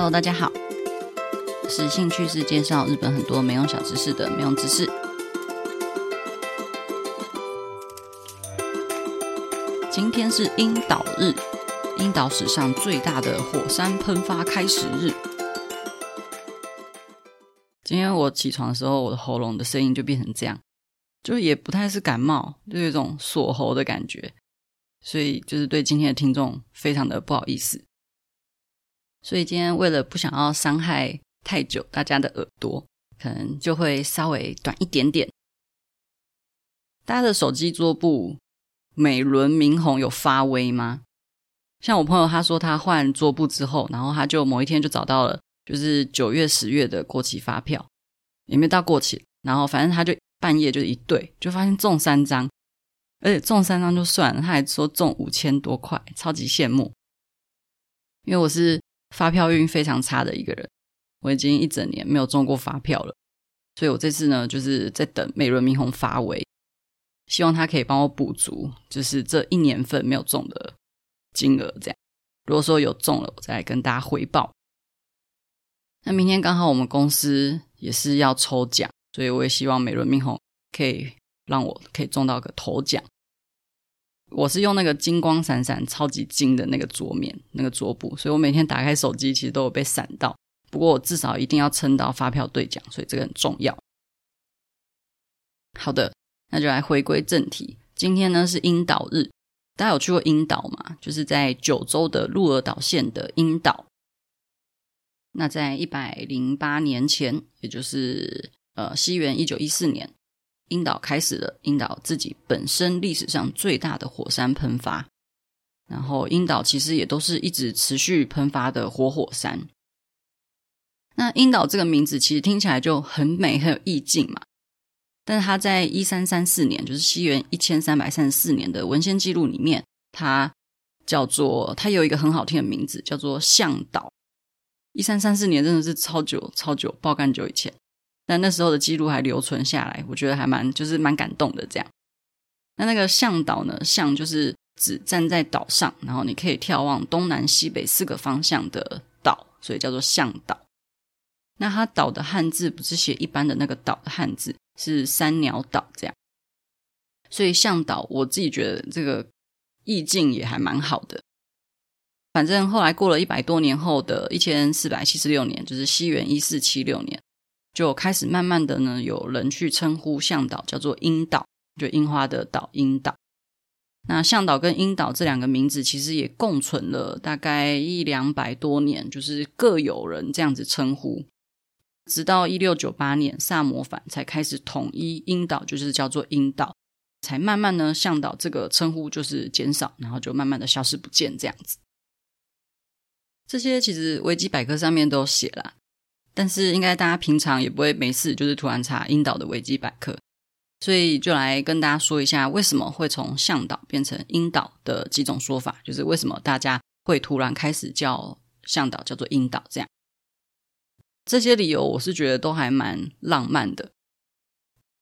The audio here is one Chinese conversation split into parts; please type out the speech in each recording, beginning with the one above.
Hello，大家好，是兴趣是介绍日本很多没用小知识的没用知识。今天是樱岛日，樱岛史上最大的火山喷发开始日。今天我起床的时候，我的喉咙的声音就变成这样，就也不太是感冒，就有一种锁喉的感觉，所以就是对今天的听众非常的不好意思。所以今天为了不想要伤害太久大家的耳朵，可能就会稍微短一点点。大家的手机桌布美轮明宏有发威吗？像我朋友他说他换桌布之后，然后他就某一天就找到了，就是九月、十月的过期发票，也没到过期，然后反正他就半夜就一对，就发现中三张，而且中三张就算了，他还说中五千多块，超级羡慕，因为我是。发票运非常差的一个人，我已经一整年没有中过发票了，所以我这次呢，就是在等美轮明宏发威，希望他可以帮我补足，就是这一年份没有中的金额。这样，如果说有中了，我再来跟大家回报。那明天刚好我们公司也是要抽奖，所以我也希望美轮明宏可以让我可以中到个头奖。我是用那个金光闪闪、超级金的那个桌面、那个桌布，所以我每天打开手机其实都有被闪到。不过我至少一定要撑到发票兑奖，所以这个很重要。好的，那就来回归正题。今天呢是樱岛日，大家有去过樱岛吗？就是在九州的鹿儿岛县的樱岛。那在一百零八年前，也就是呃西元一九一四年。樱岛开始了樱岛自己本身历史上最大的火山喷发，然后樱岛其实也都是一直持续喷发的活火山。那樱岛这个名字其实听起来就很美，很有意境嘛。但是它在一三三四年，就是西元一千三百三十四年的文献记录里面，它叫做它有一个很好听的名字，叫做向岛。一三三四年真的是超久超久，爆干久以前。但那时候的记录还留存下来，我觉得还蛮就是蛮感动的。这样，那那个向导呢？向就是指站在岛上，然后你可以眺望东南西北四个方向的岛，所以叫做向岛。那它岛的汉字不是写一般的那个岛的汉字，是三鸟岛这样。所以向导，我自己觉得这个意境也还蛮好的。反正后来过了一百多年后的一千四百七十六年，就是西元一四七六年。就开始慢慢的呢，有人去称呼向导叫做樱岛，就樱花的岛樱岛。那向导跟樱岛这两个名字其实也共存了大概一两百多年，就是各有人这样子称呼。直到一六九八年萨摩藩才开始统一樱岛，就是叫做樱岛，才慢慢呢向导这个称呼就是减少，然后就慢慢的消失不见这样子。这些其实维基百科上面都写了。但是应该大家平常也不会没事，就是突然查樱岛的维基百科，所以就来跟大家说一下为什么会从向导变成樱岛的几种说法，就是为什么大家会突然开始叫向导叫做樱岛这样。这些理由我是觉得都还蛮浪漫的。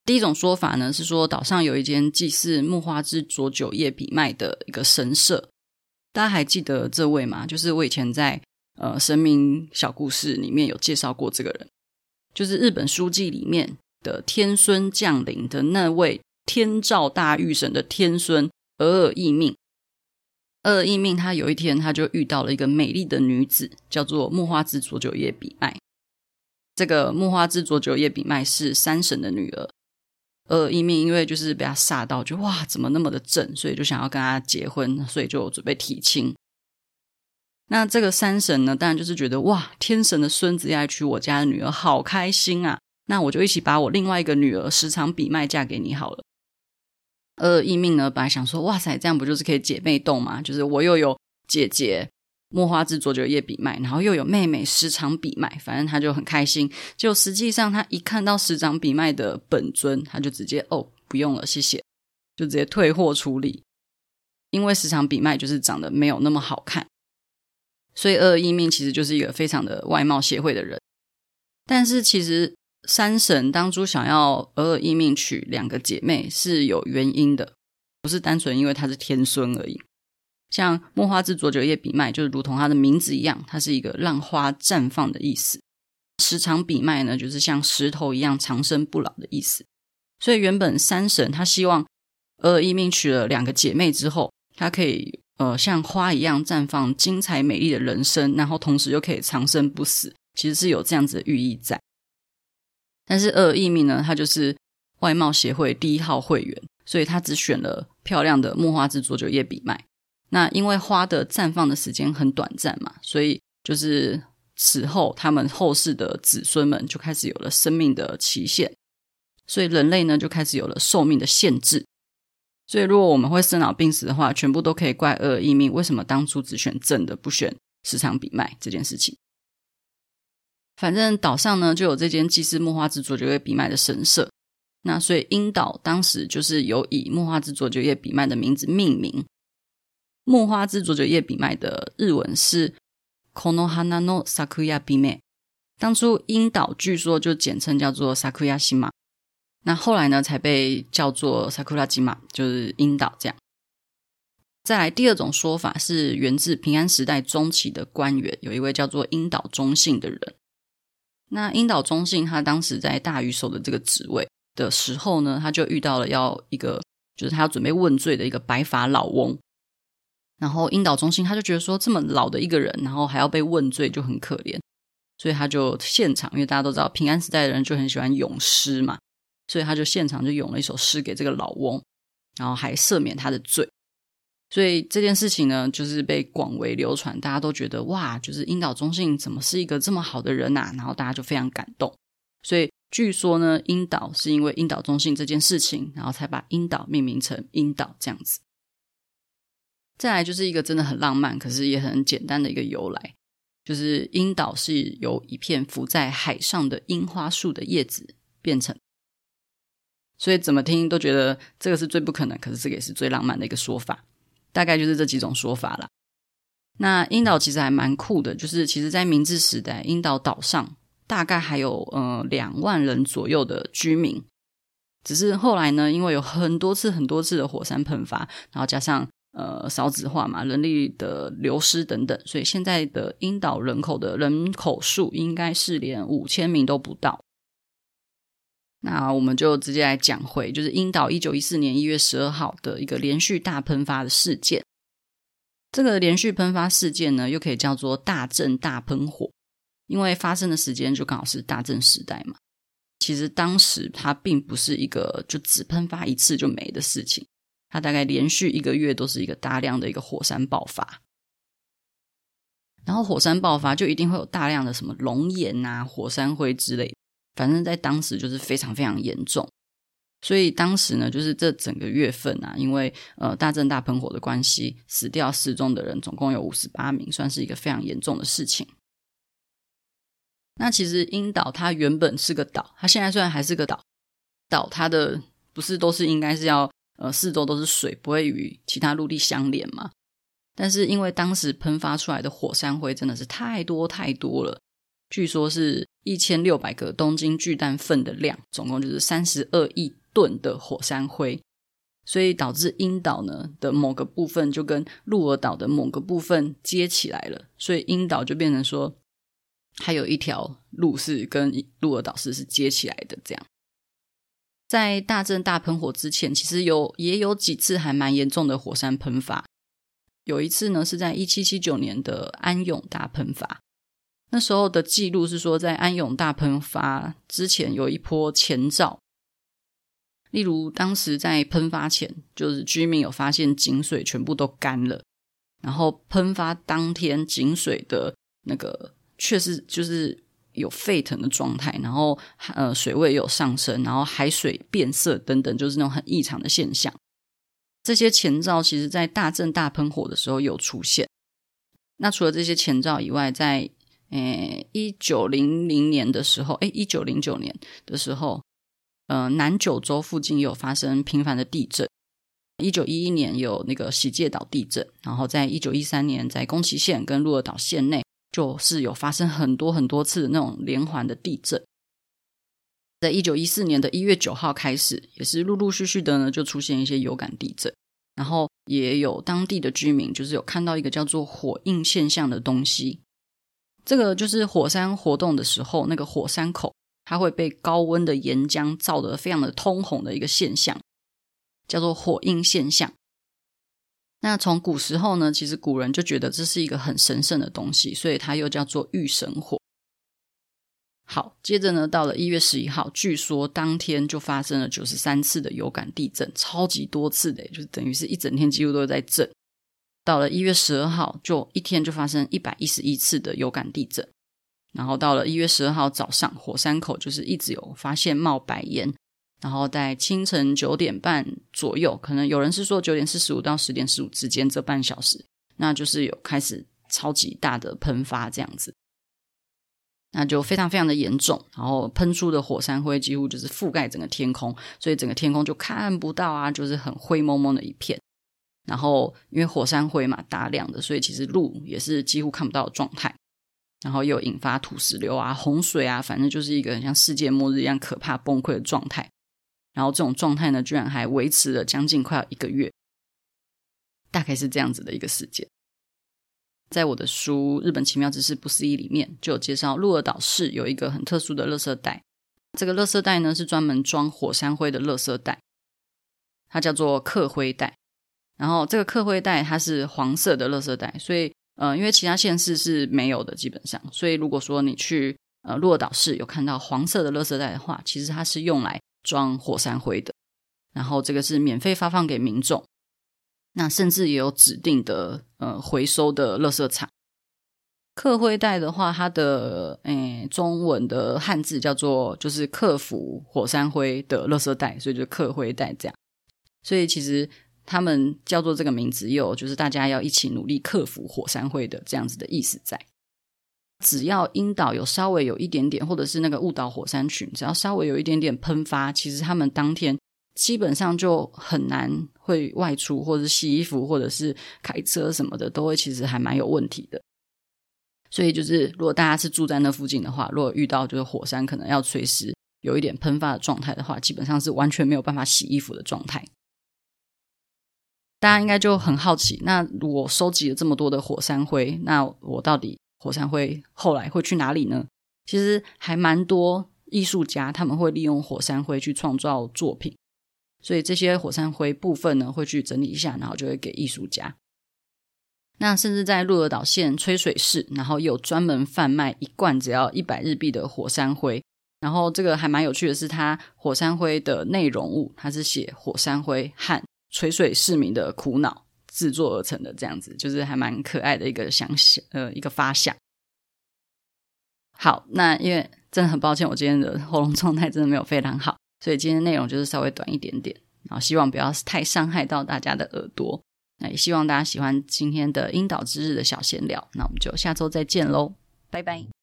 第一种说法呢是说岛上有一间祭祀木花之佐久夜比卖的一个神社，大家还记得这位吗？就是我以前在。呃，神明小故事里面有介绍过这个人，就是日本书记里面的天孙降临的那位天照大御神的天孙儿儿义命。儿儿义命他有一天他就遇到了一个美丽的女子，叫做木花之佐久夜比麦。这个木花之佐久夜比麦是山神的女儿。儿儿义命因为就是被他吓到，就哇怎么那么的正，所以就想要跟他结婚，所以就准备提亲。那这个山神呢，当然就是觉得哇，天神的孙子要娶我家的女儿，好开心啊！那我就一起把我另外一个女儿时常比卖嫁给你好了。而义命呢，本来想说，哇塞，这样不就是可以姐妹洞吗？就是我又有姐姐木花之佐久夜比卖，然后又有妹妹时常比卖，反正他就很开心。就实际上他一看到时常比卖的本尊，他就直接哦，不用了，谢谢，就直接退货处理，因为时常比卖就是长得没有那么好看。所以儿儿义命其实就是一个非常的外貌协会的人，但是其实山神当初想要儿儿义命娶两个姐妹是有原因的，不是单纯因为他是天孙而已。像末花之佐久夜比卖，就是如同它的名字一样，它是一个浪花绽放的意思。时长比卖呢，就是像石头一样长生不老的意思。所以原本山神他希望邇邇艺命娶了两个姐妹之后，他可以呃像花一样绽放精彩美丽的人生，然后同时又可以长生不死，其实是有这样子的寓意在。但是邇邇艺命呢，他就是外貌协会第一号会员，所以他只选了漂亮的木花之佐久夜比卖。那因为花的绽放的时间很短暂嘛，所以就是此后他们后世的子孙们就开始有了生命的期限，所以人类呢就开始有了寿命的限制。所以如果我们会生老病死的话，全部都可以怪邇邇艺命为什么当初只选正的不选时长比卖这件事情。反正岛上呢就有这间祭祀木花之佐久夜比卖的神社，那所以樱岛当时就是有以木花之佐久夜比卖的名字命名。木花之佐久夜比卖的日文是 Konohana no Sakuya Bime。当初樱岛据说就简称叫做 Sakuyashima，那后来呢才被叫做 Sakurajima，就是樱岛这样。再来第二种说法是源自平安时代中期的官员，有一位叫做樱岛忠信的人。那樱岛忠信他当时在大御守的这个职位的时候呢，他就遇到了要一个就是他要准备问罪的一个白发老翁。然后樱岛忠信他就觉得说，这么老的一个人，然后还要被问罪，就很可怜，所以他就现场，因为大家都知道平安时代的人就很喜欢咏诗嘛，所以他就现场就咏了一首诗给这个老翁，然后还赦免他的罪。所以这件事情呢，就是被广为流传，大家都觉得哇，就是樱岛忠信怎么是一个这么好的人呐？然后大家就非常感动。所以据说呢，樱岛是因为樱岛忠信这件事情，然后才把樱岛命名成樱岛这样子。再来就是一个真的很浪漫，可是也很简单的一个由来，就是樱岛是由一片浮在海上的樱花树的叶子变成，所以怎么听都觉得这个是最不可能，可是这个也是最浪漫的一个说法，大概就是这几种说法啦。那樱岛其实还蛮酷的，就是其实在明治时代，樱岛岛上大概还有呃两万人左右的居民，只是后来呢，因为有很多次很多次的火山喷发，然后加上呃，少子化嘛，人力的流失等等，所以现在的樱岛人口的人口数应该是连五千名都不到。那我们就直接来讲回，就是樱岛一九一四年一月十二号的一个连续大喷发的事件。这个连续喷发事件呢，又可以叫做大震大喷火，因为发生的时间就刚好是大震时代嘛。其实当时它并不是一个就只喷发一次就没的事情。它大概连续一个月都是一个大量的一个火山爆发，然后火山爆发就一定会有大量的什么熔岩啊、火山灰之类，反正在当时就是非常非常严重。所以当时呢，就是这整个月份啊，因为呃大震大喷火的关系，死掉失踪的人总共有五十八名，算是一个非常严重的事情。那其实樱岛它原本是个岛，它现在虽然还是个岛，岛它的不是都是应该是要。呃，四周都是水，不会与其他陆地相连嘛。但是因为当时喷发出来的火山灰真的是太多太多了，据说是一千六百个东京巨蛋份的量，总共就是三十二亿吨的火山灰，所以导致樱岛呢的某个部分就跟鹿儿岛的某个部分接起来了，所以樱岛就变成说，还有一条路是跟鹿儿岛市是接起来的这样。在大正大喷火之前，其实有也有几次还蛮严重的火山喷发。有一次呢，是在一七七九年的安永大喷发。那时候的记录是说，在安永大喷发之前有一波前兆，例如当时在喷发前，就是居民有发现井水全部都干了，然后喷发当天井水的那个确实就是。有沸腾的状态，然后呃水位有上升，然后海水变色等等，就是那种很异常的现象。这些前兆其实，在大正大喷火的时候有出现。那除了这些前兆以外，在诶一九零零年的时候，诶一九零九年的时候，呃南九州附近有发生频繁的地震。一九一一年有那个喜界岛地震，然后在一九一三年在宫崎县跟鹿儿岛县内。就是有发生很多很多次的那种连环的地震，在一九一四年的一月九号开始，也是陆陆续续的呢，就出现一些有感地震。然后也有当地的居民就是有看到一个叫做火印现象的东西。这个就是火山活动的时候，那个火山口它会被高温的岩浆照得非常的通红的一个现象，叫做火映现象。那从古时候呢，其实古人就觉得这是一个很神圣的东西，所以它又叫做御神火。好，接着呢，到了一月十一号，据说当天就发生了九十三次的有感地震，超级多次的，就是等于是一整天几乎都在震。到了一月十二号，就一天就发生一百一十一次的有感地震。然后到了一月十二号早上，火山口就是一直有发现冒白烟。然后在清晨九点半左右，可能有人是说九点四十五到十点十五之间这半小时，那就是有开始超级大的喷发这样子。那就非常非常的严重，然后喷出的火山灰几乎就是覆盖整个天空，所以整个天空就看不到啊，就是很灰蒙蒙的一片。然后因为火山灰嘛，大量的，所以其实路也是几乎看不到的状态。然后又引发土石流啊、洪水啊，反正就是一个很像世界末日一样可怕崩溃的状态。然后这种状态呢，居然还维持了将近快要一个月，大概是这样子的一个事件。在我的书《日本奇妙知识不思议》里面，就有介绍鹿儿岛市有一个很特殊的垃圾袋。这个垃圾袋呢，是专门装火山灰的垃圾袋，它叫做客灰袋。然后这个客灰袋它是黄色的垃圾袋，所以呃，因为其他县市是没有的，基本上，所以如果说你去呃鹿岛市有看到黄色的垃圾袋的话，其实它是用来装火山灰的。然后这个是免费发放给民众。那甚至也有指定的呃回收的垃圾场。客灰袋的话，它的诶中文的汉字叫做就是克服火山灰的垃圾袋，所以就客灰袋这样。所以其实他们叫做这个名字，有就是大家要一起努力克服火山灰的这样子的意思在。只要樱岛有稍微有一点点，或者是那个雾岛火山群，只要稍微有一点点喷发，其实他们当天。基本上就很难会外出，或者是洗衣服，或者是开车什么的，都会其实还蛮有问题的。所以就是，如果大家是住在那附近的话，如果遇到就是火山可能要随时有一点喷发的状态的话，基本上是完全没有办法洗衣服的状态。大家应该就很好奇，那我收集了这么多的火山灰，那我到底火山灰后来会去哪里呢？其实还蛮多艺术家他们会利用火山灰去创造作品。所以这些火山灰部分呢，会去整理一下，然后就会给艺术家。那甚至在鹿儿岛县吹水市，然后有专门贩卖一罐只要一百日币的火山灰。然后这个还蛮有趣的是，它火山灰的内容物，它是写火山灰和垂水市民的苦恼制作而成的，这样子就是还蛮可爱的一个想想呃一个发想。好，那因为真的很抱歉，我今天的喉咙状态真的没有非常好。所以今天内容就是稍微短一点点，然后希望不要太伤害到大家的耳朵。那也希望大家喜欢今天的樱岛之日的小闲聊。那我们就下周再见喽，拜拜。